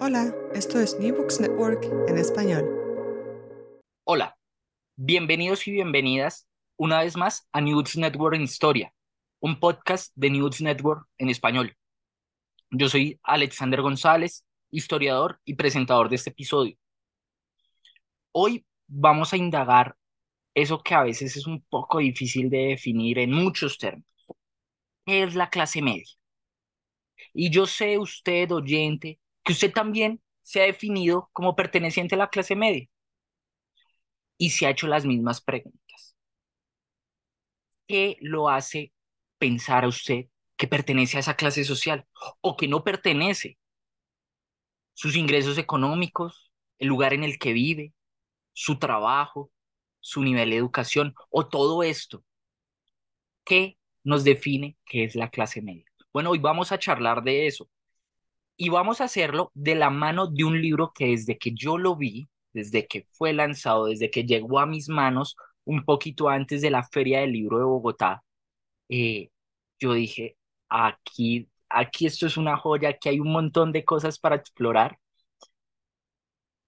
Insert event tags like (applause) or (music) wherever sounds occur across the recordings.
Hola, esto es New Books Network en español. Hola, bienvenidos y bienvenidas una vez más a New Books Network en Historia, un podcast de New Books Network en español. Yo soy Alexander González, historiador y presentador de este episodio. Hoy vamos a indagar eso que a veces es un poco difícil de definir en muchos términos. ¿Qué es la clase media? Y yo sé, usted, oyente, que usted también se ha definido como perteneciente a la clase media y se ha hecho las mismas preguntas. ¿Qué lo hace pensar a usted que pertenece a esa clase social o que no pertenece? Sus ingresos económicos, el lugar en el que vive, su trabajo, su nivel de educación o todo esto. ¿Qué nos define qué es la clase media? Bueno, hoy vamos a charlar de eso y vamos a hacerlo de la mano de un libro que desde que yo lo vi, desde que fue lanzado, desde que llegó a mis manos un poquito antes de la Feria del Libro de Bogotá, eh, yo dije, aquí, aquí esto es una joya, aquí hay un montón de cosas para explorar.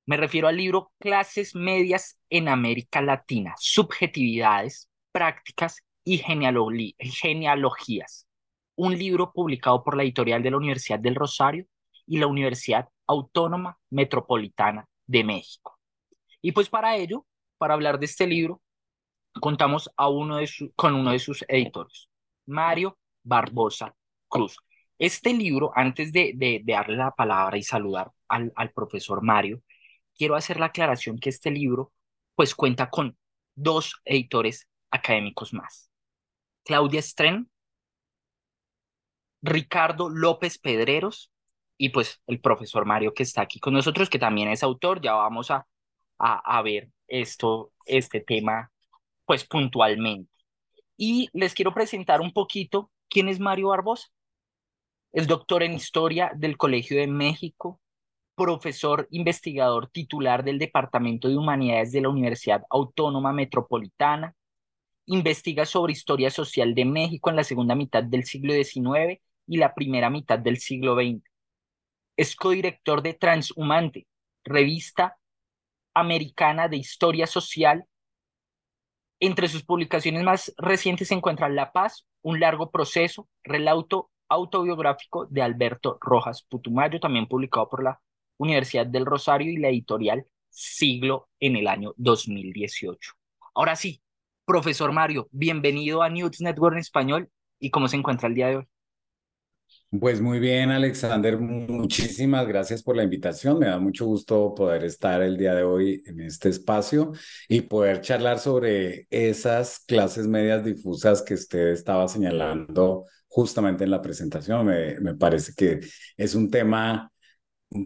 Me refiero al libro Clases Medias en América Latina, Subjetividades, Prácticas y Genealogías. Un libro publicado por la editorial de la Universidad del Rosario y la Universidad Autónoma Metropolitana de México. Y pues para ello, para hablar de este libro, contamos a uno de con uno de sus editores, Mario Barbosa Cruz. Este libro, antes de, de, darle la palabra y saludar al, al, profesor Mario, quiero hacer la aclaración que este libro pues cuenta con dos editores académicos más. Claudia Stren, Ricardo López Pedreros y pues el profesor Mario que está aquí con nosotros, que también es autor, ya vamos a, a, ver esto, este tema pues puntualmente. Y les quiero presentar un poquito quién es Mario Barbosa. Es doctor en Historia del Colegio de México, profesor investigador titular del Departamento de Humanidades de la Universidad Autónoma Metropolitana, investiga sobre historia social de México en la segunda mitad del siglo XIX y la primera mitad del siglo XX es codirector de Transhumante, revista americana de historia social. Entre sus publicaciones más recientes se encuentran La Paz, un largo proceso, relato autobiográfico de Alberto Rojas Putumayo, también publicado por la Universidad del Rosario y la editorial Siglo en el año 2018. Ahora sí, profesor Mario, bienvenido a News Network en español y cómo se encuentra el día de hoy. Pues muy bien, Alexander, muchísimas gracias por la invitación. Me da mucho gusto poder estar el día de hoy en este espacio y poder charlar sobre esas clases medias difusas que usted estaba señalando justamente en la presentación. Me, me parece que es un tema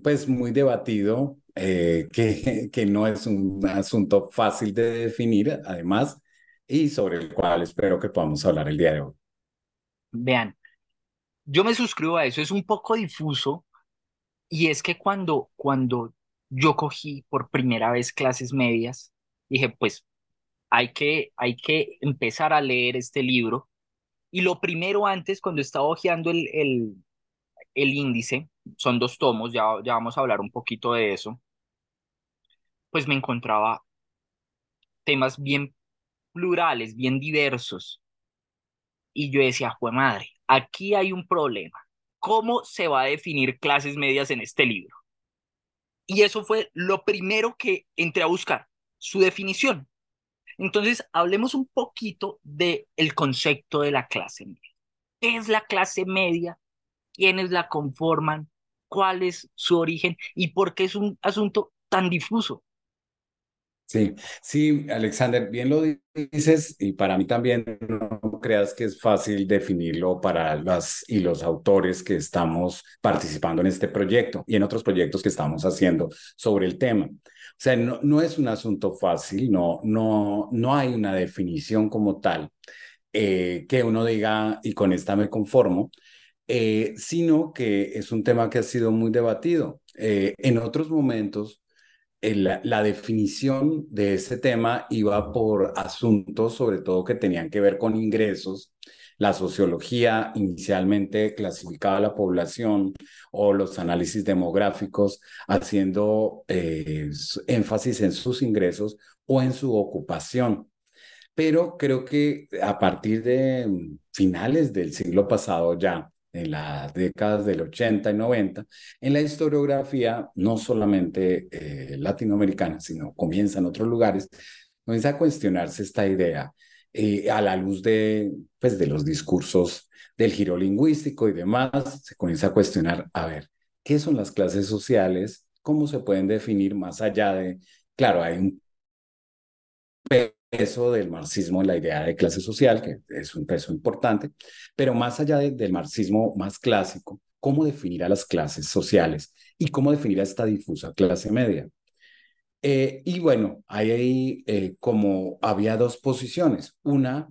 pues muy debatido, eh, que, que no es un asunto fácil de definir, además, y sobre el cual espero que podamos hablar el día de hoy. Vean, yo me suscribo a eso, es un poco difuso y es que cuando, cuando yo cogí por primera vez clases medias, dije, pues hay que, hay que empezar a leer este libro. Y lo primero antes, cuando estaba hojeando el, el, índice, son dos tomos, ya, ya vamos a hablar un poquito de eso, pues me encontraba temas bien plurales, bien diversos. Y yo decía, jue madre, aquí hay un problema. cómo se va a definir clases medias en este libro. Y eso fue lo primero que entré a buscar, su definición. Entonces, hablemos un poquito del el concepto de la clase media. ¿Qué es la clase media? ¿Quiénes la conforman? ¿Cuál es su origen? ¿Y por qué es un asunto tan difuso? Sí, sí, Alexander, bien lo dices y para mí también no creas que es fácil definirlo para las y los autores que estamos participando en este proyecto y en otros proyectos que estamos haciendo sobre el tema. O sea, no, no es un asunto fácil, no, no, no hay una definición como tal eh, que uno diga y con esta me conformo, eh, sino que es un tema que ha sido muy debatido. Eh, en otros momentos la, definición de ese tema iba por asuntos, sobre todo que tenían que ver con ingresos. La sociología inicialmente clasificaba la población o los análisis demográficos haciendo eh, énfasis en sus ingresos o en su ocupación. Pero creo que a partir de mm, finales del siglo pasado ya, en las décadas del 80 y 90, en la historiografía, no solamente eh, latinoamericana, sino comienza en otros lugares, comienza a cuestionarse esta idea eh, a la luz de, pues, de los discursos del giro lingüístico y demás, se comienza a cuestionar, a ver, ¿qué son las clases sociales? ¿Cómo se pueden definir más allá de, claro, hay un peso del marxismo en la idea de clase social, que es un peso importante, pero más allá del marxismo más clásico, ¿cómo definir a las clases sociales y cómo definir a esta difusa clase media? Eh, y bueno, ahí eh, como había dos posiciones. Una,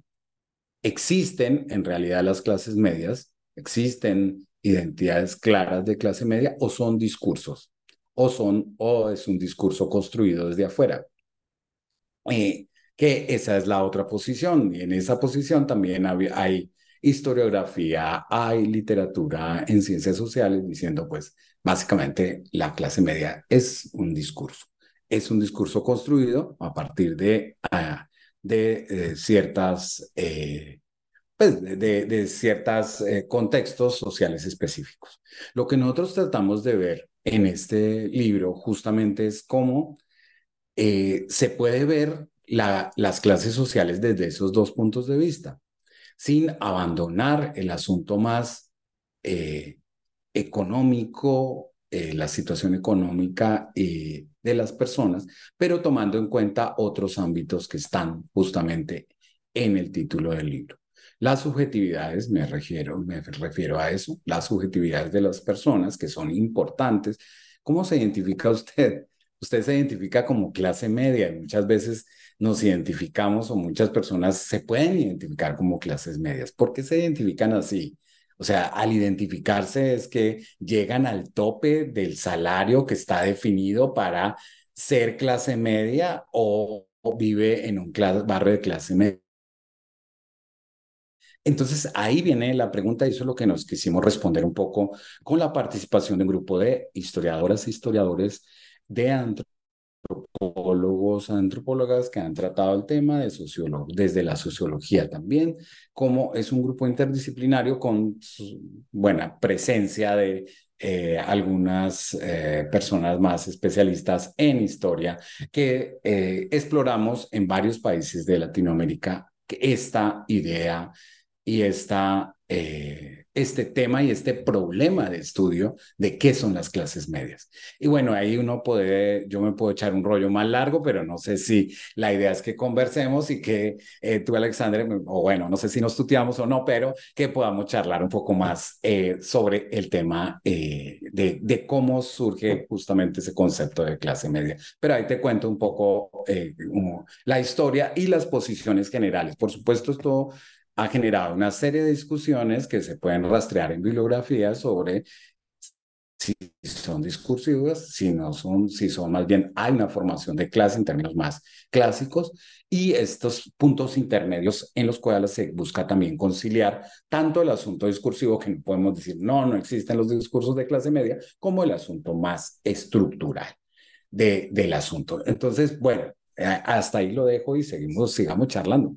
existen en realidad las clases medias, existen identidades claras de clase media o son discursos, o son, o es un discurso construido desde afuera. Eh, que esa es la otra posición. Y en esa posición también hay historiografía, hay literatura en ciencias sociales diciendo, pues, básicamente la clase media es un discurso. Es un discurso construido a partir de, ah, de eh, ciertas... Eh, pues, de, de ciertos eh, contextos sociales específicos. Lo que nosotros tratamos de ver en este libro justamente es cómo se puede ver las clases sociales desde esos dos puntos de vista, sin abandonar el asunto más eh, económico, eh, la situación económica eh, de las personas, pero tomando en cuenta otros ámbitos que están justamente en el título del libro. Las subjetividades, me refiero, me refiero a eso, las subjetividades de las personas que son importantes. ¿Cómo se identifica usted? Usted se identifica como clase media y muchas veces nos identificamos o muchas personas se pueden identificar como clases medias. ¿Por qué se identifican así? O sea, al identificarse es que llegan al tope del salario que está definido para ser clase media o, vive en un barrio de clase media. Entonces ahí viene la pregunta y eso es lo que nos quisimos responder un poco con la participación de un grupo de historiadoras e historiadores de antropología antropólogos, antropólogas que han tratado el tema de desde la sociología también, como es un grupo interdisciplinario con buena presencia de eh, algunas eh, personas más especialistas en historia que eh, exploramos en varios países de Latinoamérica esta idea y esta este tema y este problema de estudio de qué son las clases medias. Y bueno, ahí uno puede, yo me puedo echar un rollo más largo, pero no sé si la idea es que conversemos y que eh, tú, Alexander, o bueno, no sé si nos tuteamos o no, pero que podamos charlar un poco más eh, sobre el tema eh, de, de, cómo surge justamente ese concepto de clase media. Pero ahí te cuento un poco la historia y las posiciones generales. Por supuesto, esto ha generado una serie de discusiones que se pueden rastrear en bibliografía sobre si son discursivas, si no son, si son más bien hay una formación de clase en términos más clásicos y estos puntos intermedios en los cuales se busca también conciliar tanto el asunto discursivo que no podemos decir no, no existen los discursos de clase media, como el asunto más estructural de, del asunto. Entonces, bueno, hasta ahí lo dejo y seguimos, sigamos charlando.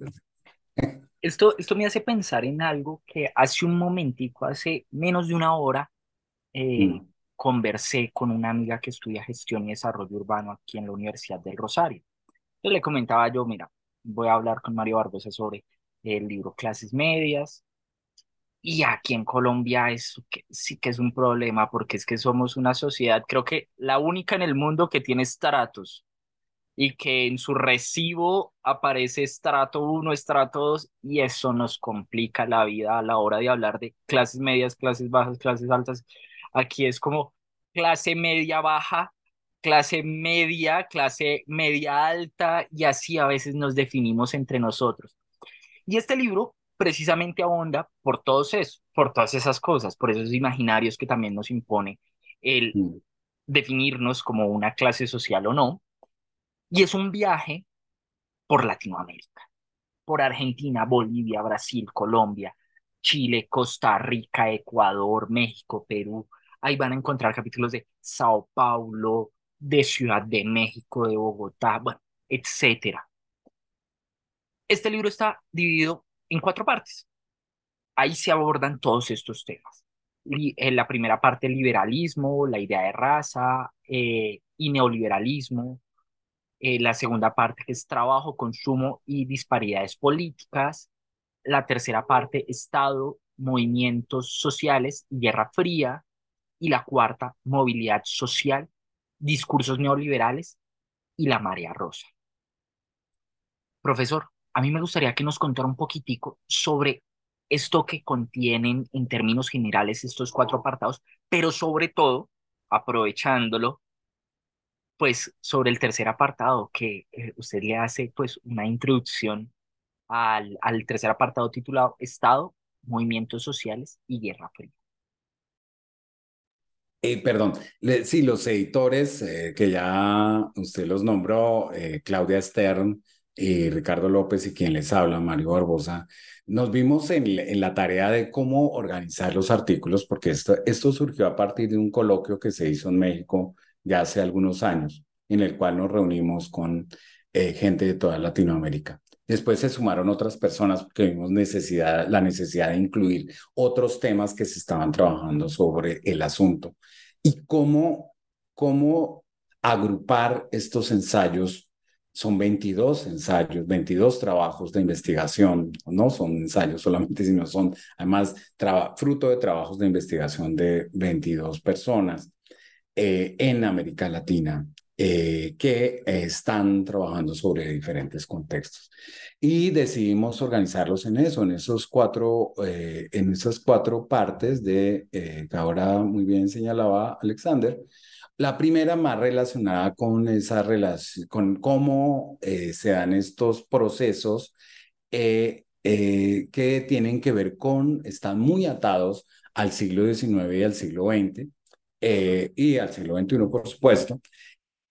Esto, esto me hace pensar en algo que hace un momentico, hace menos de una hora, eh, Mm, conversé con una amiga que estudia gestión y desarrollo urbano aquí en la Universidad del Rosario. Yo le comentaba yo, mira, voy a hablar con Mario Barbosa sobre el libro Clases Medias. Y aquí en Colombia eso que, sí que es un problema porque es que somos una sociedad, creo que la única en el mundo que tiene estratos y que en su recibo aparece estrato uno estrato 2 y eso nos complica la vida a la hora de hablar de clases medias, clases bajas, clases altas. Aquí es como clase media baja, clase media, clase media alta y así a veces nos definimos entre nosotros. Y este libro precisamente abonda por todos eso, por todas esas cosas, por esos imaginarios que también nos impone el mm. definirnos como una clase social o no y es un viaje por Latinoamérica, por Argentina, Bolivia, Brasil, Colombia, Chile, Costa Rica, Ecuador, México, Perú. Ahí van a encontrar capítulos de Sao Paulo, de Ciudad de México, de Bogotá, bueno, etcétera. Este libro está dividido en cuatro partes. Ahí se abordan todos estos temas. En la primera parte, liberalismo, la idea de raza eh, y neoliberalismo eh, la segunda parte que es trabajo, consumo y disparidades políticas, la tercera parte Estado, movimientos sociales y Guerra Fría, y la cuarta movilidad social, discursos neoliberales y la marea rosa. Profesor, a mí me gustaría que nos contara un poquitico sobre esto que contienen en términos generales estos cuatro apartados, pero sobre todo, aprovechándolo pues sobre el tercer apartado, que eh, usted le hace pues una introducción al, al tercer apartado titulado Estado, Movimientos Sociales y Guerra Fría. Eh, perdón, le- sí, los editores eh, que ya usted los nombró, eh, Claudia Stern y Ricardo López y quien les habla, Mario Barbosa, nos vimos en, en la tarea de cómo organizar los artículos, porque esto, esto surgió a partir de un coloquio que se hizo en México ya hace algunos años, en el cual nos reunimos con eh, gente de toda Latinoamérica. Después se sumaron otras personas porque vimos necesidad, la necesidad de incluir otros temas que se estaban trabajando sobre el asunto y cómo, cómo agrupar estos ensayos. Son 22 ensayos, 22 trabajos de investigación, no son ensayos solamente, sino son además fruto de trabajos de investigación de 22 personas eh, en América Latina eh, que están trabajando sobre diferentes contextos. Y decidimos organizarlos en eso, en esos cuatro, eh, en esas cuatro partes de, eh, que ahora muy bien señalaba Alexander. La primera más relacionada con esa relación, con cómo eh, se dan estos procesos eh, que tienen que ver con, están muy atados al siglo XIX y al siglo XX, eh, y al siglo XXI, por supuesto,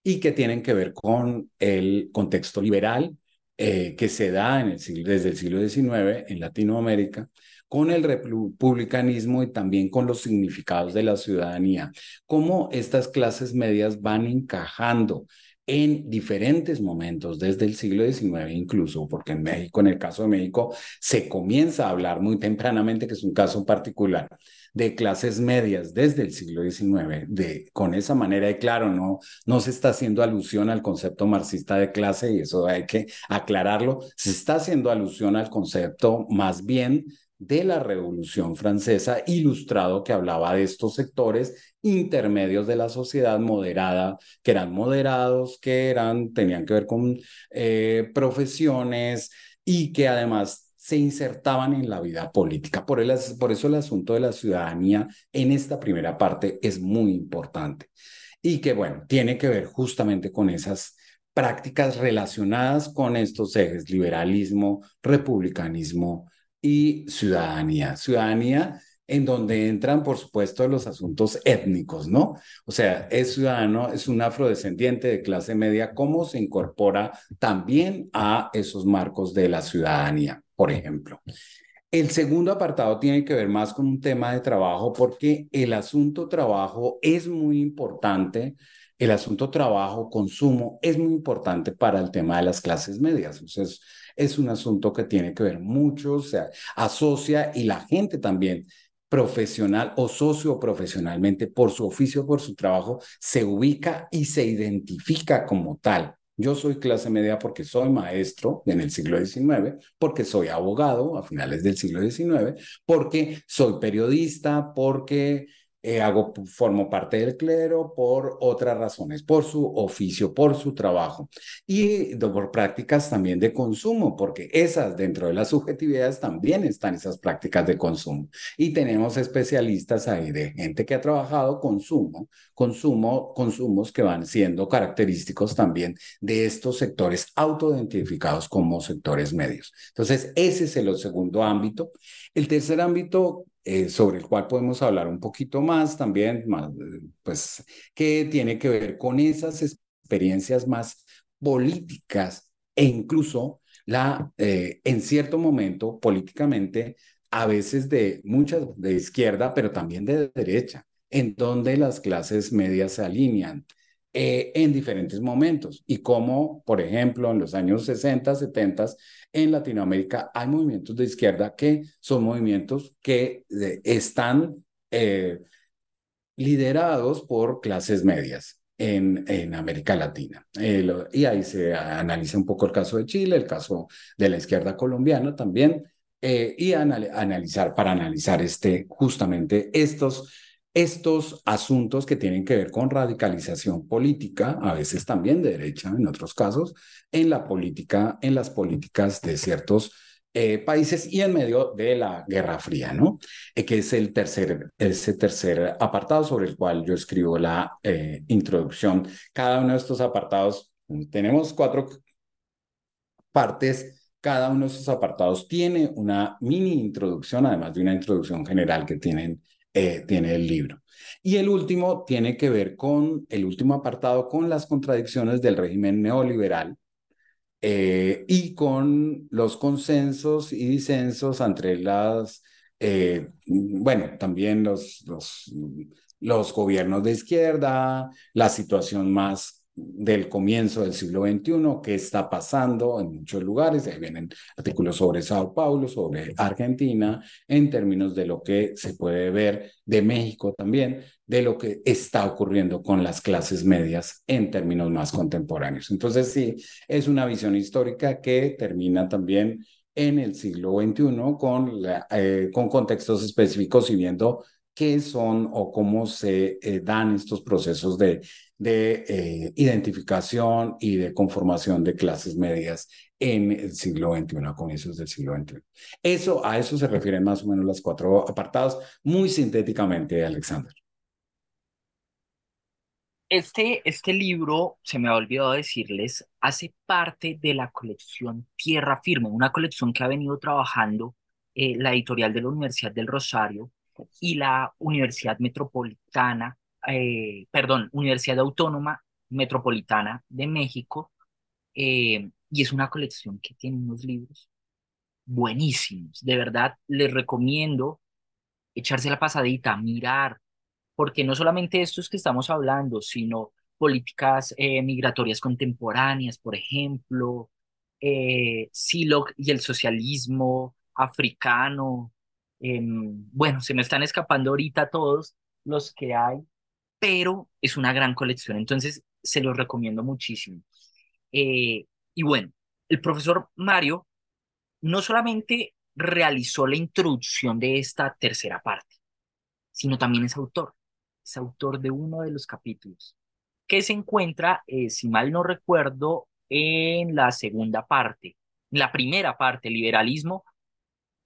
y que tienen que ver con el contexto liberal eh, que se da en el siglo, desde el siglo XIX en Latinoamérica, con el republicanismo y también con los significados de la ciudadanía, cómo estas clases medias van encajando en diferentes momentos, desde el siglo XIX incluso, porque en México, en el caso de México, se comienza a hablar muy tempranamente, que es un caso particular, de clases medias desde el siglo XIX, de, con esa manera de claro, no, no se está haciendo alusión al concepto marxista de clase y eso hay que aclararlo, se está haciendo alusión al concepto más bien de la Revolución Francesa, ilustrado que hablaba de estos sectores intermedios de la sociedad moderada, que eran moderados, que eran, tenían que ver con eh, profesiones y que además se insertaban en la vida política. Por, el, por eso el asunto de la ciudadanía en esta primera parte es muy importante y que, bueno, tiene que ver justamente con esas prácticas relacionadas con estos ejes, liberalismo, republicanismo y ciudadanía. Ciudadanía en donde entran, por supuesto, los asuntos étnicos, ¿no? O sea, es ciudadano, es un afrodescendiente de clase media, ¿cómo se incorpora también a esos marcos de la ciudadanía, por ejemplo? El segundo apartado tiene que ver más con un tema de trabajo porque el asunto trabajo es muy importante el asunto trabajo, consumo, es muy importante para el tema de las clases medias. Entonces, es un asunto que tiene que ver mucho, se asocia y la gente también profesional o socioprofesionalmente por su oficio, por su trabajo, se ubica y se identifica como tal. Yo soy clase media porque soy maestro en el siglo XIX, porque soy abogado a finales del siglo XIX, porque soy periodista, porque eh, hago, formo parte del clero por otras razones, por su oficio, por su trabajo y por prácticas también de consumo, porque esas dentro de las subjetividades también están esas prácticas de consumo. Y tenemos especialistas ahí de gente que ha trabajado consumo, consumo, consumos que van siendo característicos también de estos sectores autoidentificados como sectores medios. Entonces, ese es el segundo ámbito. El tercer ámbito eh, sobre el cual podemos hablar un poquito más también, más, pues, que tiene que ver con esas experiencias más políticas e incluso la, eh, en cierto momento, políticamente, a veces de muchas de izquierda, pero también de derecha, en donde las clases medias se alinean. Eh, en diferentes momentos y como, por ejemplo, en los años 60, 70, en Latinoamérica hay movimientos de izquierda que son movimientos que eh, están eh, liderados por clases medias. En, en América Latina. y ahí se analiza un poco el caso de Chile, el caso de la izquierda colombiana también, y analizar para analizar este, justamente estos estos asuntos que tienen que ver con radicalización política, a veces también de derecha, en otros casos, en la política, en las políticas de ciertos eh, países y en medio de la Guerra Fría, ¿no? Eh, que es el tercer, ese tercer apartado sobre el cual yo escribo la eh, introducción. Cada uno de estos apartados, tenemos cuatro partes. Cada uno de estos apartados tiene una mini introducción, además de una introducción general que tienen eh, tiene el libro. Y el último tiene que ver con, el último apartado, con las contradicciones del régimen neoliberal eh, y con los consensos y disensos entre las, eh, bueno, también los, los, los gobiernos de izquierda, la situación más del comienzo del siglo XXI, qué está pasando en muchos lugares. Ahí vienen artículos sobre Sao Paulo, sobre Argentina, en términos de lo que se puede ver de México también, de lo que está ocurriendo con las clases medias en términos más contemporáneos. Entonces, sí, es una visión histórica que termina también en el siglo XXI con, eh, con contextos específicos y viendo qué son o cómo se eh, dan estos procesos de, de eh, identificación y de conformación de clases medias en el siglo XXI, a comienzos del siglo XXI. Eso, a eso se refieren más o menos los cuatro apartados, muy sintéticamente, Alexander. Este, este libro, se me ha olvidado decirles, hace parte de la colección Tierra Firme, una colección que ha venido trabajando eh, la editorial de la Universidad del Rosario y la Universidad Metropolitana, eh, perdón, Universidad Autónoma Metropolitana de México, eh, y es una colección que tiene unos libros buenísimos. De verdad, les recomiendo echarse la pasadita, mirar, porque no solamente estos que estamos hablando, sino políticas eh, migratorias contemporáneas, por ejemplo, eh, y el socialismo africano, Em, bueno, se me están escapando ahorita todos los que hay, pero es una gran colección, entonces se los recomiendo muchísimo. Eh, y bueno, el profesor Mario no solamente realizó la introducción de esta tercera parte, sino también es autor, es autor de uno de los capítulos, que se encuentra, eh, si mal no recuerdo, en la segunda parte, la primera parte, liberalismo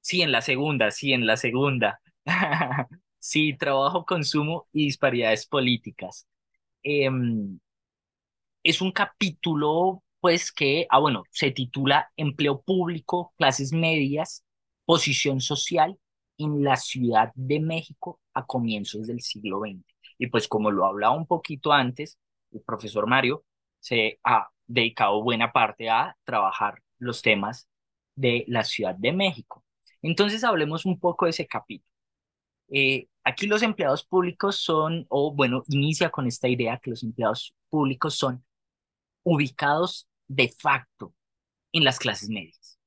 Sí, en la segunda, sí, en la segunda. (laughs) Sí, trabajo, consumo y disparidades políticas. Em, es un capítulo, pues, que, ah, bueno, se titula Empleo público, clases medias, posición social en la Ciudad de México a comienzos del siglo XX. Y pues como lo hablaba un poquito antes, el profesor Mario se ha dedicado buena parte a trabajar los temas de la Ciudad de México. Entonces hablemos un poco de ese capítulo. Eh, Aquí los empleados públicos son, o bueno, inicia con esta idea que los empleados públicos son ubicados de facto en las clases medias.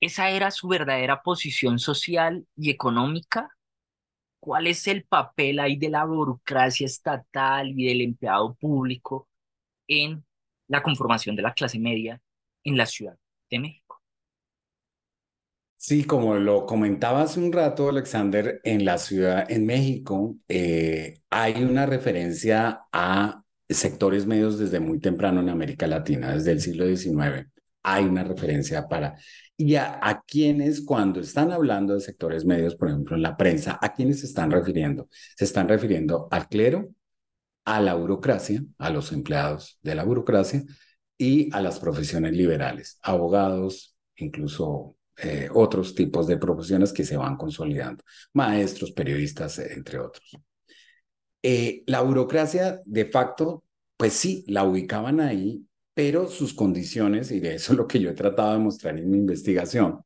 Esa era su verdadera posición social y económica. ¿Cuál es el papel ahí de la burocracia estatal y del empleado público en la conformación de la clase media en la Ciudad de México? Sí, como lo comentaba hace un rato, Alexander, en la ciudad, en México, eh, hay una referencia a sectores medios desde muy temprano en América Latina, desde el siglo XIX. Hay una referencia para... Y a, a quienes cuando están hablando de sectores medios, por ejemplo, en la prensa, ¿a quiénes se están refiriendo? Se están refiriendo al clero, a la burocracia, a los empleados de la burocracia y a las profesiones liberales, abogados, incluso eh, otros tipos de profesiones que se van consolidando, maestros, periodistas, entre otros. Eh, la burocracia, de facto, pues sí, la ubicaban ahí, pero sus condiciones, y de eso es lo que yo he tratado de mostrar en mi investigación,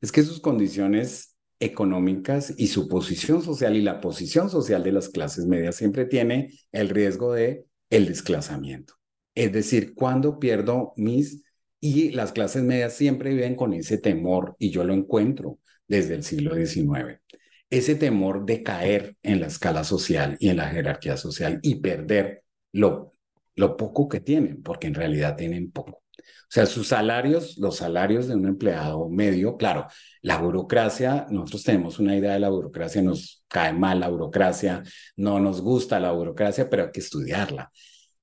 es que sus condiciones económicas y su posición social y la posición social de las clases medias siempre tiene el riesgo de el desclasamiento. Es decir, cuando pierdo mis y las clases medias siempre viven con ese temor, y yo lo encuentro desde el siglo XIX, ese temor de caer en la escala social y en la jerarquía social y perder lo, poco que tienen, porque en realidad tienen poco. O sea, sus salarios, los salarios de un empleado medio, claro, la burocracia, nosotros tenemos una idea de la burocracia, nos cae mal la burocracia, no nos gusta la burocracia, pero hay que estudiarla.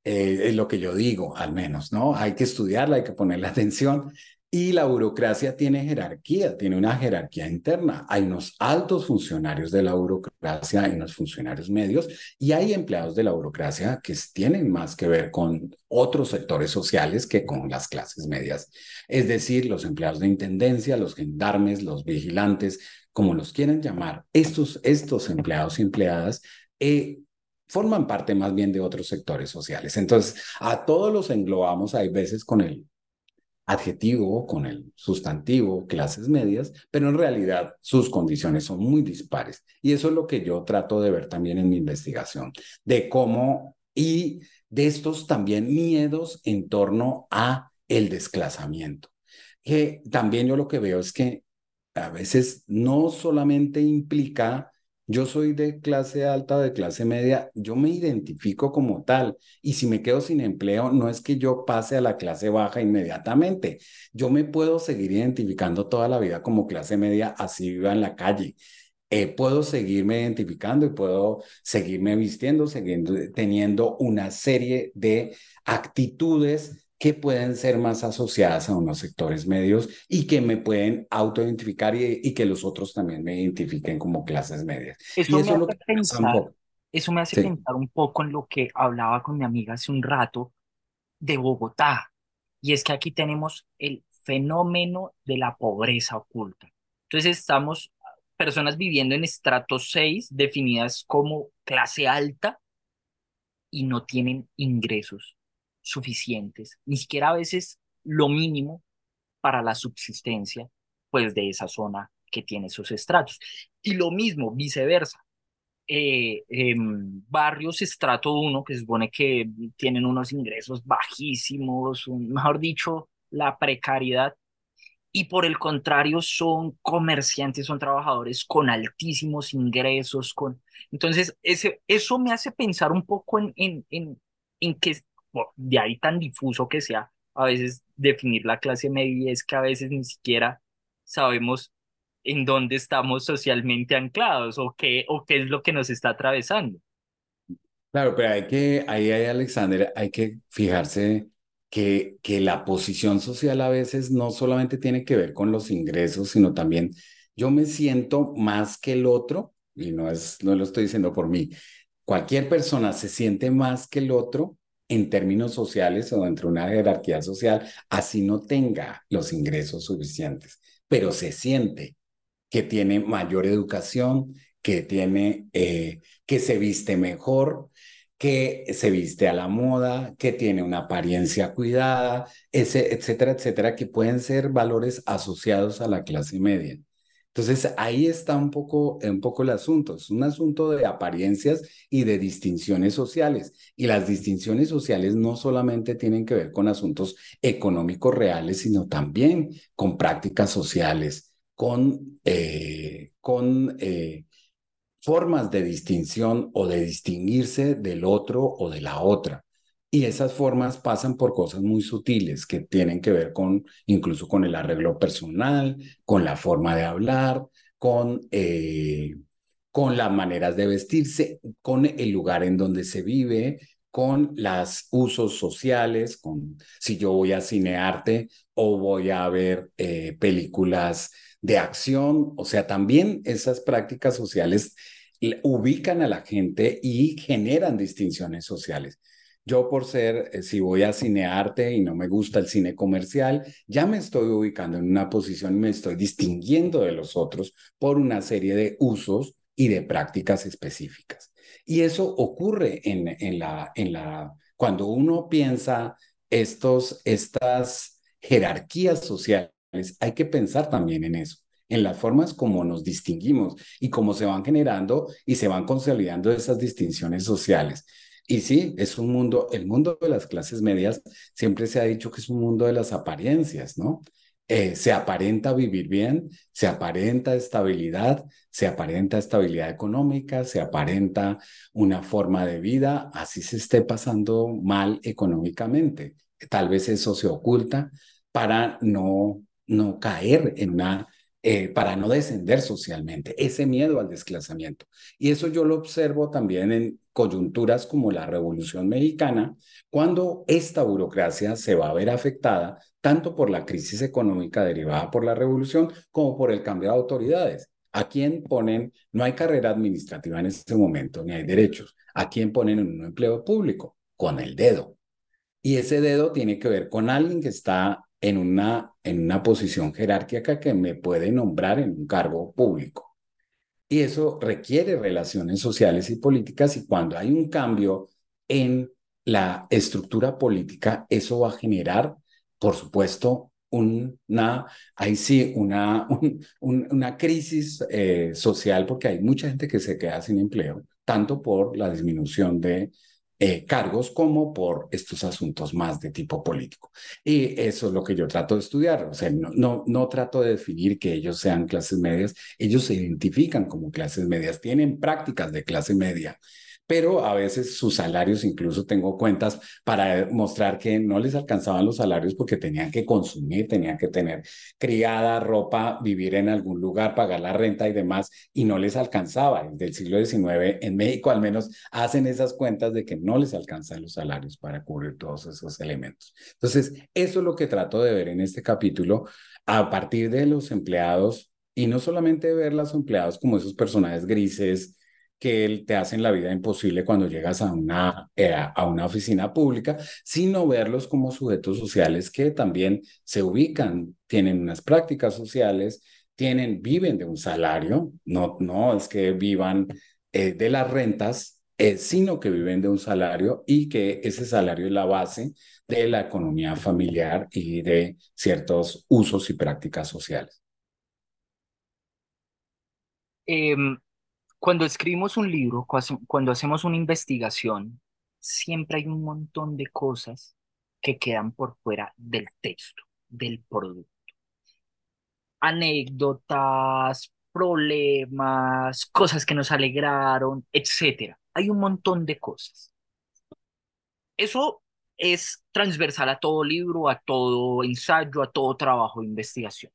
Eh, es lo que yo digo, al menos, ¿no? Hay que estudiarla, hay que ponerle (laughs) atención. Y la burocracia tiene jerarquía, tiene una jerarquía interna. Hay unos altos funcionarios de la burocracia, hay unos funcionarios medios y hay empleados de la burocracia que tienen más que ver con otros sectores sociales que con las clases medias. Es decir, los empleados de intendencia, los gendarmes, los vigilantes, como los quieran llamar, estos, estos empleados y empleadas eh, forman parte más bien de otros sectores sociales. Entonces, a todos los englobamos, hay veces con el adjetivo, con el sustantivo, clases medias, pero en realidad sus condiciones son muy dispares. Y eso es lo que yo trato de ver también en mi investigación, de cómo y de estos también miedos en torno a el desclasamiento. Que también yo lo que veo es que a veces no solamente implica yo soy de clase alta, de clase media, yo me identifico como tal y si me quedo sin empleo, no es que yo pase a la clase baja inmediatamente, yo me puedo seguir identificando toda la vida como clase media, así viva en la calle. Eh, puedo seguirme identificando y puedo seguirme vistiendo, siguiendo, teniendo una serie de actitudes que pueden ser más asociadas a unos sectores medios y que me pueden autoidentificar y, y que los otros también me identifiquen como clases medias. Eso, y me es lo hace que pasa un pensar, poco. eso me hace Sí. pensar un poco en lo que hablaba con mi amiga hace un rato de Bogotá. Y es que aquí tenemos el fenómeno de la pobreza oculta. Entonces estamos personas viviendo en estrato 6, definidas como clase alta, y no tienen ingresos suficientes, ni siquiera a veces lo mínimo para la subsistencia, pues de esa zona que tiene esos estratos. Y lo mismo, viceversa. Eh, em, barrios estrato 1, que se supone que tienen unos ingresos bajísimos, mejor dicho, la precariedad, y por el contrario son comerciantes, son trabajadores con altísimos ingresos, con... Entonces, ese, eso me hace pensar un poco en, en, en, en que, de ahí tan difuso que sea, a veces definir la clase media es que a veces ni siquiera sabemos en dónde estamos socialmente anclados o qué, o qué es lo que nos está atravesando. Claro, pero hay que, ahí hay, Alexander, hay que fijarse que, que la posición social a veces no solamente tiene que ver con los ingresos, sino también yo me siento más que el otro, y no es, no lo estoy diciendo por mí, cualquier persona se siente más que el otro en términos sociales o dentro de una jerarquía social, así no tenga los ingresos suficientes, pero se siente que tiene mayor educación, que tiene, eh, que se viste mejor, que se viste a la moda, que tiene una apariencia cuidada, ese, etcétera, etcétera, que pueden ser valores asociados a la clase media. Entonces ahí está un poco, un poco el asunto. Es un asunto de apariencias y de distinciones sociales. Y las distinciones sociales no solamente tienen que ver con asuntos económicos reales, sino también con prácticas sociales, con, eh, con eh, formas de distinción o de distinguirse del otro o de la otra. Y esas formas pasan por cosas muy sutiles que tienen que ver con incluso con el arreglo personal, con la forma de hablar, con, eh, con las maneras de vestirse, con el lugar en donde se vive, con los usos sociales, con si yo voy a cinearte o voy a ver eh, películas de acción, o sea, también esas prácticas sociales ubican a la gente y generan distinciones sociales. Yo por ser, eh, si voy a cinearte y no me gusta el cine comercial, ya me estoy ubicando en una posición y me estoy distinguiendo de los otros por una serie de usos y de prácticas específicas. Y eso ocurre en, la, en la, cuando uno piensa estos, estas jerarquías sociales, hay que pensar también en eso en las formas como nos distinguimos y cómo se van generando y se van consolidando esas distinciones sociales. Y sí, es un mundo, el mundo de las clases medias siempre se ha dicho que es un mundo de las apariencias, ¿no? Eh, se aparenta vivir bien, se aparenta estabilidad, se aparenta estabilidad económica, se aparenta una forma de vida, así se esté pasando mal económicamente. Tal vez eso se oculta para no, no caer en una eh, para no descender socialmente, ese miedo al desplazamiento. Y eso yo lo observo también en coyunturas como la Revolución Mexicana, cuando esta burocracia se va a ver afectada tanto por la crisis económica derivada por la revolución como por el cambio de autoridades. ¿A quién ponen? No hay carrera administrativa en este momento, ni hay derechos. ¿A quién ponen en un empleo público? Con el dedo. Y ese dedo tiene que ver con alguien que está en una, en una posición jerárquica que me puede nombrar en un cargo público. Y eso requiere relaciones sociales y políticas y cuando hay un cambio en la estructura política, eso va a generar, por supuesto, una, ahí sí, una, (laughs) una crisis eh, social porque hay mucha gente que se queda sin empleo, tanto por la disminución de eh, cargos como por estos asuntos más de tipo político. Y eso es lo que yo trato de estudiar. O sea, no, no, no trato de definir que ellos sean clases medias, ellos se identifican como clases medias, tienen prácticas de clase media pero a veces sus salarios, incluso tengo cuentas para mostrar que no les alcanzaban los salarios porque tenían que consumir, tenían que tener criada, ropa, vivir en algún lugar, pagar la renta y demás, y no les alcanzaba. Desde el siglo XIX, en México al menos, hacen esas cuentas de que no les alcanzan los salarios para cubrir todos esos elementos. Entonces, eso es lo que trato de ver en este capítulo a partir de los empleados y no solamente ver los empleados como esos personajes grises, que te hacen la vida imposible cuando llegas a una, eh, a una oficina pública, sino verlos como sujetos sociales que también se ubican, tienen unas prácticas sociales, tienen, viven de un salario, no, no es que vivan eh, de las rentas, eh, sino que viven de un salario y que ese salario es la base de la economía familiar y de ciertos usos y prácticas sociales. Cuando escribimos un libro, cuando hacemos una investigación, siempre hay un montón de cosas que quedan por fuera del texto, del producto. Anécdotas, problemas, cosas que nos alegraron, etc. Hay un montón de cosas. Eso es transversal a todo libro, a todo ensayo, a todo trabajo de investigación.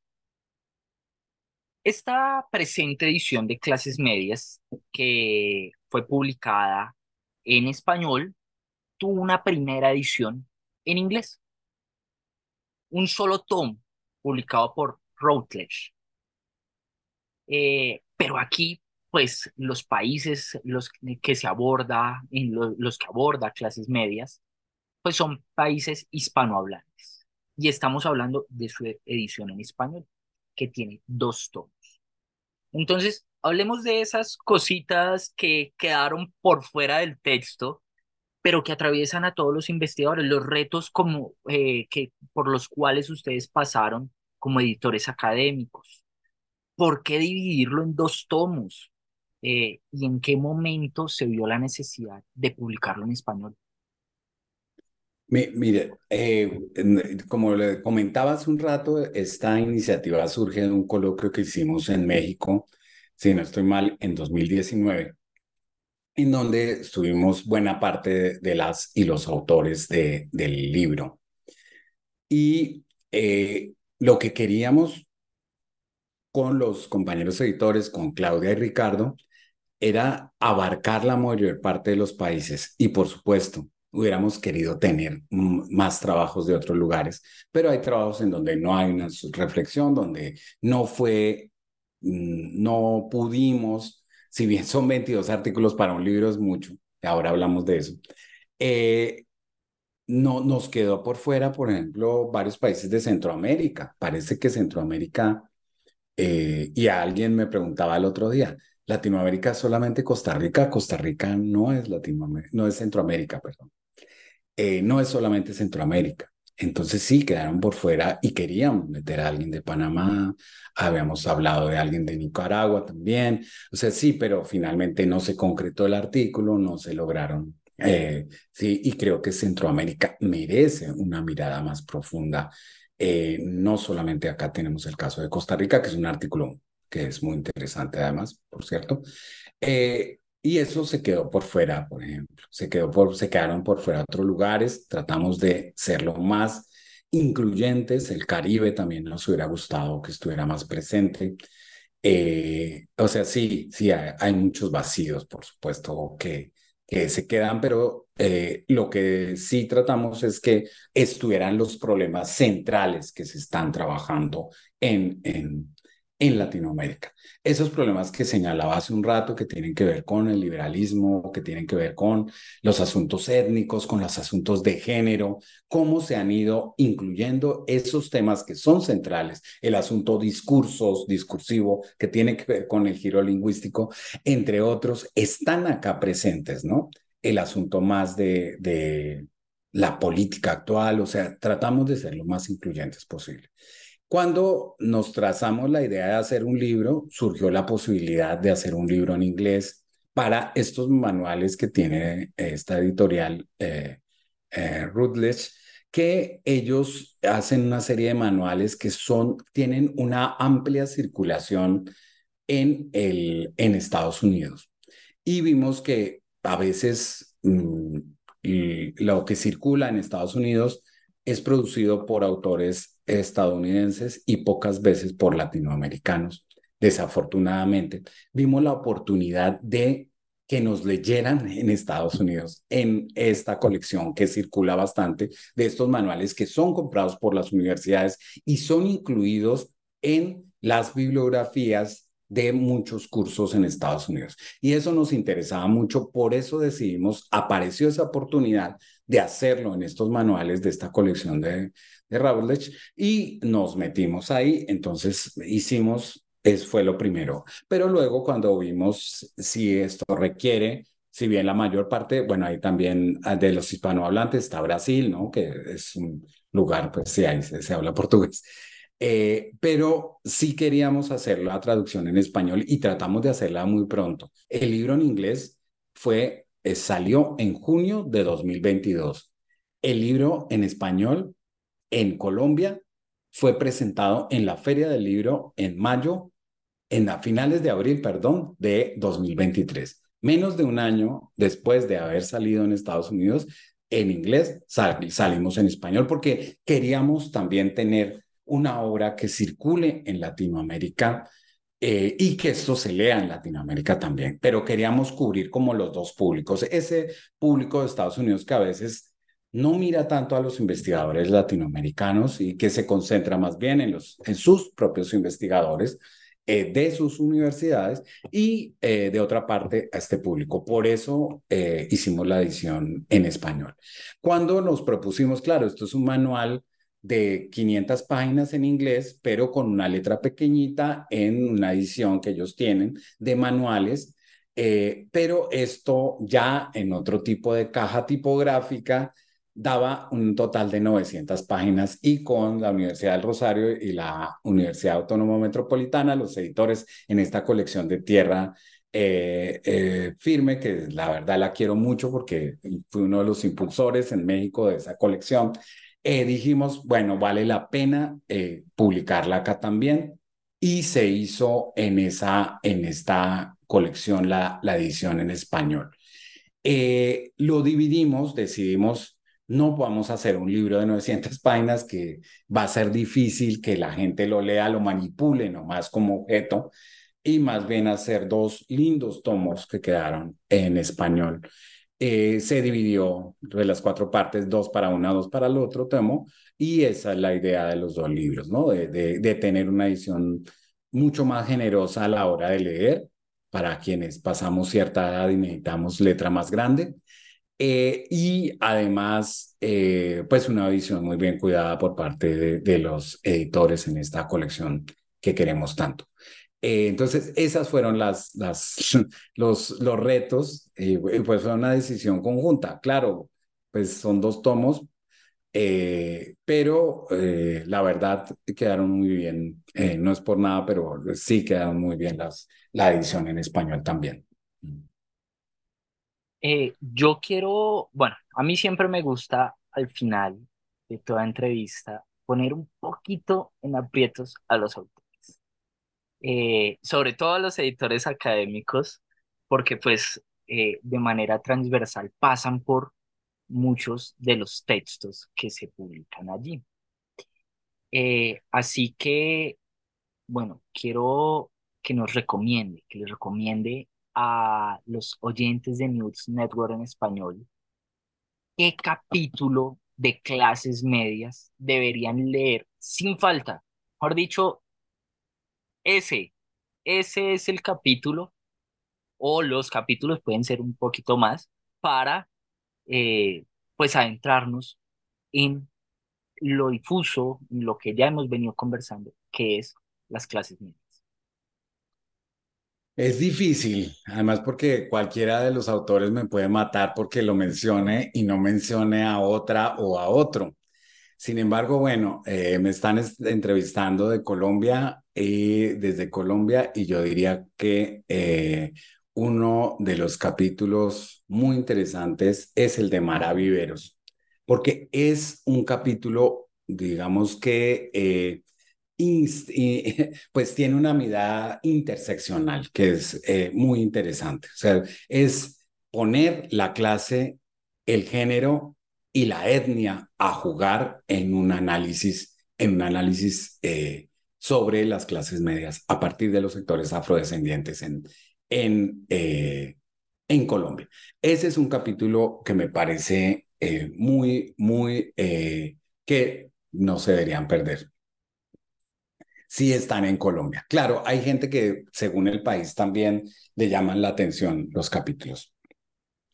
Esta presente edición de Clases Medias, que fue publicada en español, tuvo una primera edición en inglés. Un solo tomo publicado por Routledge. Eh, pero aquí, pues, los países los que se aborda, en los que aborda clases medias, pues son países hispanohablantes. Y estamos hablando de su edición en español, que tiene dos tomos. Entonces, hablemos de esas cositas que quedaron por fuera del texto, pero que atraviesan a todos los investigadores, los retos como, eh, que, por los cuales ustedes pasaron como editores académicos. ¿por qué dividirlo en dos tomos? Eh, ¿y en qué momento se vio la necesidad de publicarlo en español? Mire, eh, como le comentaba hace un rato, esta iniciativa surge de un coloquio que hicimos en México, si no estoy mal, en 2019, en donde estuvimos buena parte de, las y los autores de, del libro. Y eh, lo que queríamos con los compañeros editores, con Claudia y Ricardo, era abarcar la mayor parte de los países y por supuesto hubiéramos querido tener más trabajos de otros lugares, pero hay trabajos en donde no hay una reflexión, donde no fue, mm, no pudimos, si bien son 22 artículos para un libro es mucho, ahora hablamos de eso, eh, no nos quedó por fuera, por ejemplo, varios países de Centroamérica. Parece que Centroamérica, eh, y alguien me preguntaba el otro día, Latinoamérica solamente Costa Rica, Costa Rica no es Latinoamérica, no es Centroamérica, perdón. Eh, no es solamente Centroamérica. Entonces sí, quedaron por fuera y queríamos meter a alguien de Panamá, habíamos hablado de alguien de Nicaragua también, o sea, sí, pero finalmente no se concretó el artículo, no se lograron. Eh, sí, y creo que Centroamérica merece una mirada más profunda. Eh, no solamente acá tenemos el caso de Costa Rica, que es un artículo que es muy interesante además, por cierto. Eh, y eso se quedó por fuera, por ejemplo. Se, quedaron por fuera otros lugares. Tratamos de ser lo más incluyentes. El Caribe también nos hubiera gustado que estuviera más presente. Eh, o sea, sí, sí, hay, muchos vacíos, por supuesto, que, que se quedan, pero eh, lo que sí tratamos es que estuvieran los problemas centrales que se están trabajando en, en, en Latinoamérica. Esos problemas que señalaba hace un rato, que tienen que ver con el liberalismo, que tienen que ver con los asuntos étnicos, con los asuntos de género, cómo se han ido incluyendo esos temas que son centrales, el asunto discursos, discursivo, que tiene que ver con el giro lingüístico, entre otros, están acá presentes, ¿no? El asunto más de, de la política actual, o sea, tratamos de ser lo más incluyentes posible. Cuando nos trazamos la idea de hacer un libro, surgió la posibilidad de hacer un libro en inglés para estos manuales que tiene esta editorial eh, eh, Routledge, que ellos hacen una serie de manuales que son, tienen una amplia circulación en, el, en Estados Unidos. Y vimos que a veces mm, lo que circula en Estados Unidos es producido por autores estadounidenses y pocas veces por latinoamericanos. Desafortunadamente, vimos la oportunidad de que nos leyeran en Estados Unidos en esta colección que circula bastante de estos manuales que son comprados por las universidades y son incluidos en las bibliografías de muchos cursos en Estados Unidos. Y eso nos interesaba mucho, por eso decidimos, apareció esa oportunidad de hacerlo en estos manuales de esta colección de, de Routledge y nos metimos ahí, entonces hicimos, es, fue lo primero. Pero luego cuando vimos si esto requiere, si bien la mayor parte, bueno, ahí también ah, de los hispanohablantes está Brasil, ¿no? Que es un lugar, pues sí, ahí se, se habla portugués. Eh, pero sí queríamos hacer la traducción en español y tratamos de hacerla muy pronto. El libro en inglés fue, eh, salió en junio de 2022. El libro en español en Colombia fue presentado en la Feria del Libro en mayo, en a finales de abril, perdón, de 2023. Menos de un año después de haber salido en Estados Unidos en inglés, salimos en español porque queríamos también tener una obra que circule en Latinoamérica eh, y que esto se lea en Latinoamérica también, pero queríamos cubrir como los dos públicos, ese público de Estados Unidos que a veces no mira tanto a los investigadores latinoamericanos y que se concentra más bien en, los, en sus propios investigadores eh, de sus universidades y eh, de otra parte a este público. Por eso hicimos la edición en español. Cuando nos propusimos, claro, esto es un manual de 500 páginas en inglés, pero con una letra pequeñita en una edición que ellos tienen de manuales, eh, pero esto ya en otro tipo de caja tipográfica daba un total de 900 páginas y con la Universidad del Rosario y la Universidad Autónoma Metropolitana, los editores en esta colección de tierra eh, eh, firme, que la verdad la quiero mucho porque fui uno de los impulsores en México de esa colección, eh, dijimos, bueno, vale la pena publicarla acá también y se hizo en, esa, en esta colección la, la edición en español. lo dividimos, decidimos no vamos a hacer un libro de 900 páginas que va a ser difícil que la gente lo lea, lo manipule nomás como objeto, y más bien hacer dos lindos tomos que quedaron en español. Eh, se dividió de las cuatro partes, dos para una, dos para el otro tomo, y esa es la idea de los dos libros, ¿no? De, de, tener una edición mucho más generosa a la hora de leer para quienes pasamos cierta edad y necesitamos letra más grande eh, y además, eh, pues una visión muy bien cuidada por parte de, los editores en esta colección que queremos tanto. Eh, entonces, esas fueron las, (laughs) los, los retos, y pues fue una decisión conjunta. Claro, pues son dos tomos, pero la verdad quedaron muy bien, no es por nada, pero sí quedaron muy bien las, la edición en español también. Eh, yo quiero, bueno, a mí siempre me gusta al final de toda entrevista poner un poquito en aprietos a los autores, eh, sobre todo a los editores académicos, porque pues eh, de manera transversal pasan por muchos de los textos que se publican allí. así que, bueno, quiero que nos recomiende, que les recomiende a los oyentes de News Network en español qué capítulo de clases medias deberían leer sin falta. Mejor dicho, ese, ese es el capítulo o los capítulos pueden ser un poquito más para eh, pues adentrarnos en lo difuso, en lo que ya hemos venido conversando, que es las clases medias. Es difícil, además porque cualquiera de los autores me puede matar porque lo mencione y no mencione a otra o a otro. Sin embargo, bueno, eh, me están entrevistando de Colombia y desde Colombia y yo diría que eh, uno de los capítulos muy interesantes es el de Mara Viveros, porque es un capítulo, digamos que eh, (laughs) pues tiene una mirada interseccional que es eh, muy interesante. O sea, es poner la clase, el género y la etnia a jugar en un análisis, en un análisis eh, sobre las clases medias a partir de los sectores afrodescendientes en, en, eh, en Colombia. Ese es un capítulo que me parece muy, muy, que no se deberían perder sí están en Colombia. Claro, hay gente que según el país también le llaman la atención los capítulos.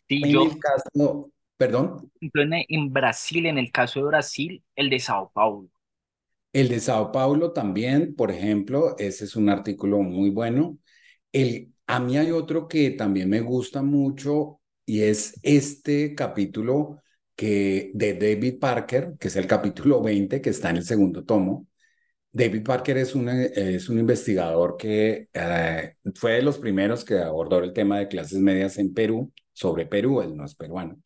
Sí, en yo, el caso, perdón. En Brasil, en el caso de Brasil, el de Sao Paulo. El de Sao Paulo también, por ejemplo, ese es un artículo muy bueno. El, a mí hay otro que también me gusta mucho y es este capítulo que, de David Parker, que es el capítulo 20, que está en el segundo tomo, David Parker es un, es un investigador que eh, fue de los primeros que abordó el tema de clases medias en Perú, sobre Perú, él no es peruano.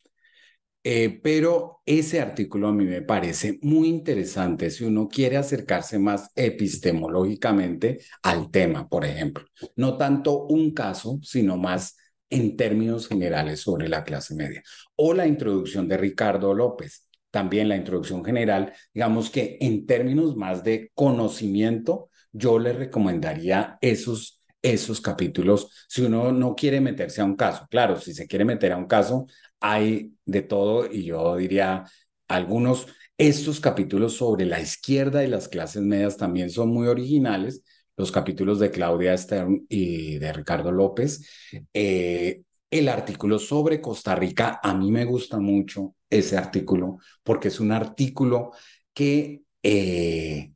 Eh, pero ese artículo a mí me parece muy interesante si uno quiere acercarse más epistemológicamente al tema, por ejemplo. No tanto un caso, sino más en términos generales sobre la clase media. O la introducción de Ricardo López, también la introducción general, digamos que en términos más de conocimiento, yo le recomendaría esos, esos capítulos si uno no quiere meterse a un caso. Claro, si se quiere meter a un caso, hay de todo y yo diría algunos, estos capítulos sobre la izquierda y las clases medias también son muy originales. Los capítulos de Claudia Stern y de Ricardo López. Eh, el artículo sobre Costa Rica, a mí me gusta mucho ese artículo porque es un artículo que eh,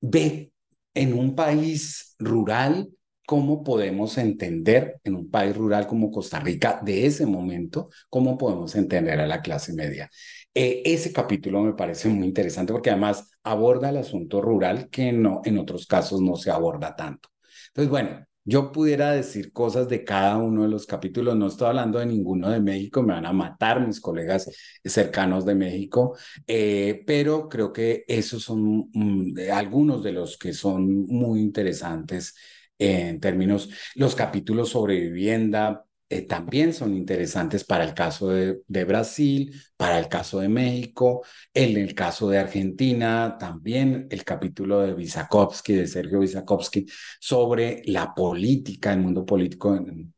ve en un país rural cómo podemos entender en un país rural como Costa Rica de ese momento, cómo podemos entender a la clase media. Eh, ese capítulo me parece muy interesante porque además aborda el asunto rural que no, en otros casos no se aborda tanto. Entonces, bueno, yo pudiera decir cosas de cada uno de los capítulos, no estoy hablando de ninguno de México, me van a matar mis colegas cercanos de México, eh, pero creo que esos son mm, algunos de los que son muy interesantes en términos, los capítulos sobre vivienda, eh, también son interesantes para el caso de, de, Brasil, para el caso de México, en el caso de Argentina, también el capítulo de Vysakovsky, de Sergio Vysakovsky, sobre la política, el mundo político en,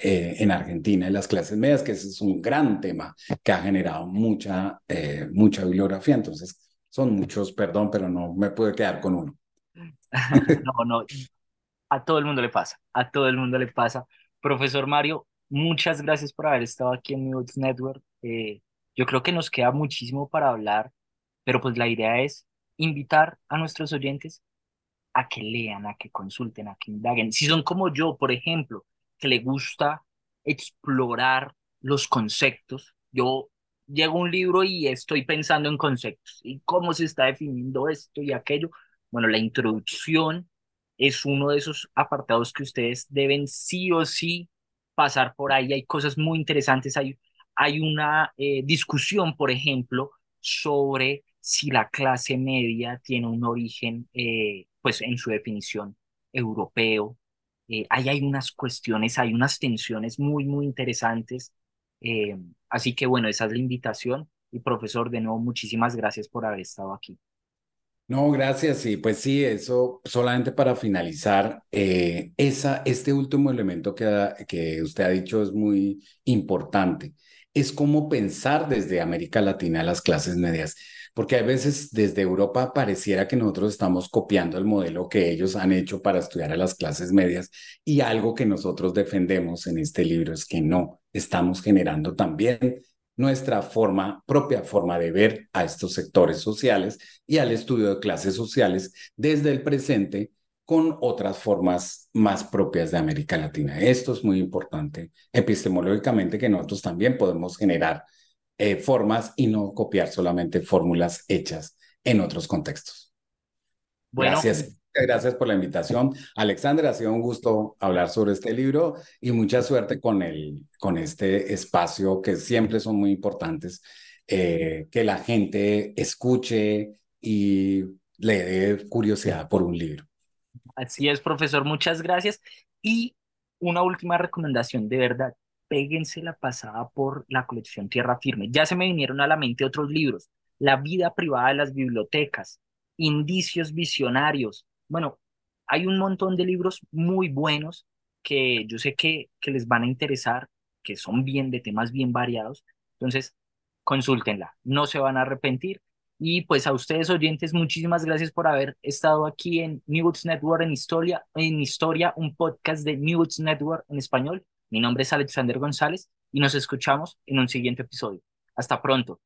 eh, en, Argentina y las clases medias, que ese es un gran tema que ha generado mucha, eh, mucha bibliografía. Entonces, son muchos, perdón, pero no me puedo quedar con uno. (laughs) no, no, a todo el mundo le pasa, a todo el mundo le pasa. Profesor Mario, Muchas gracias por haber estado aquí en News Network. Eh, yo creo que nos queda muchísimo para hablar, pero pues la idea es invitar a nuestros oyentes a que lean, a que consulten, a que indaguen. Si son como yo, por ejemplo, que le gusta explorar los conceptos, yo llego a un libro y estoy pensando en conceptos y cómo se está definiendo esto y aquello. Bueno, la introducción es uno de esos apartados que ustedes deben sí o sí pasar por ahí. Hay cosas muy interesantes. Hay, hay una eh, discusión, por ejemplo, sobre si la clase media tiene un origen, eh, pues en su definición, europeo. Eh, ahí hay unas cuestiones, hay unas tensiones muy, muy interesantes. así que bueno, esa es la invitación. Y profesor, de nuevo, muchísimas gracias por haber estado aquí. No, gracias. Y pues sí, eso solamente para finalizar, eh, esa, este último elemento que, que usted ha dicho es muy importante. Es cómo pensar desde América Latina las clases medias, porque a veces desde Europa pareciera que nosotros estamos copiando el modelo que ellos han hecho para estudiar a las clases medias y algo que nosotros defendemos en este libro es que no, estamos generando también nuestra forma, propia forma de ver a estos sectores sociales y al estudio de clases sociales desde el presente con otras formas más propias de América Latina. Esto es muy importante epistemológicamente que nosotros también podemos generar eh, formas y no copiar solamente fórmulas hechas en otros contextos. Gracias. Gracias por la invitación. Alexandra, ha sido un gusto hablar sobre este libro y mucha suerte con, el, con este espacio que siempre son muy importantes, eh, que la gente escuche y le dé curiosidad por un libro. Así es, profesor, muchas gracias. Y una última recomendación, de verdad, péguense la pasada por la colección Tierra Firme. Ya se me vinieron a la mente otros libros, La vida privada de las bibliotecas, Indicios Visionarios, bueno, hay un montón de libros muy buenos que yo sé que, que les van a interesar, que son bien de temas bien variados. Entonces, consúltenla, no se van a arrepentir. Y pues a ustedes oyentes, muchísimas gracias por haber estado aquí en News Network en Historia, en Historia, un podcast de News Network en español. Mi nombre es Alexander González y nos escuchamos en un siguiente episodio. Hasta pronto.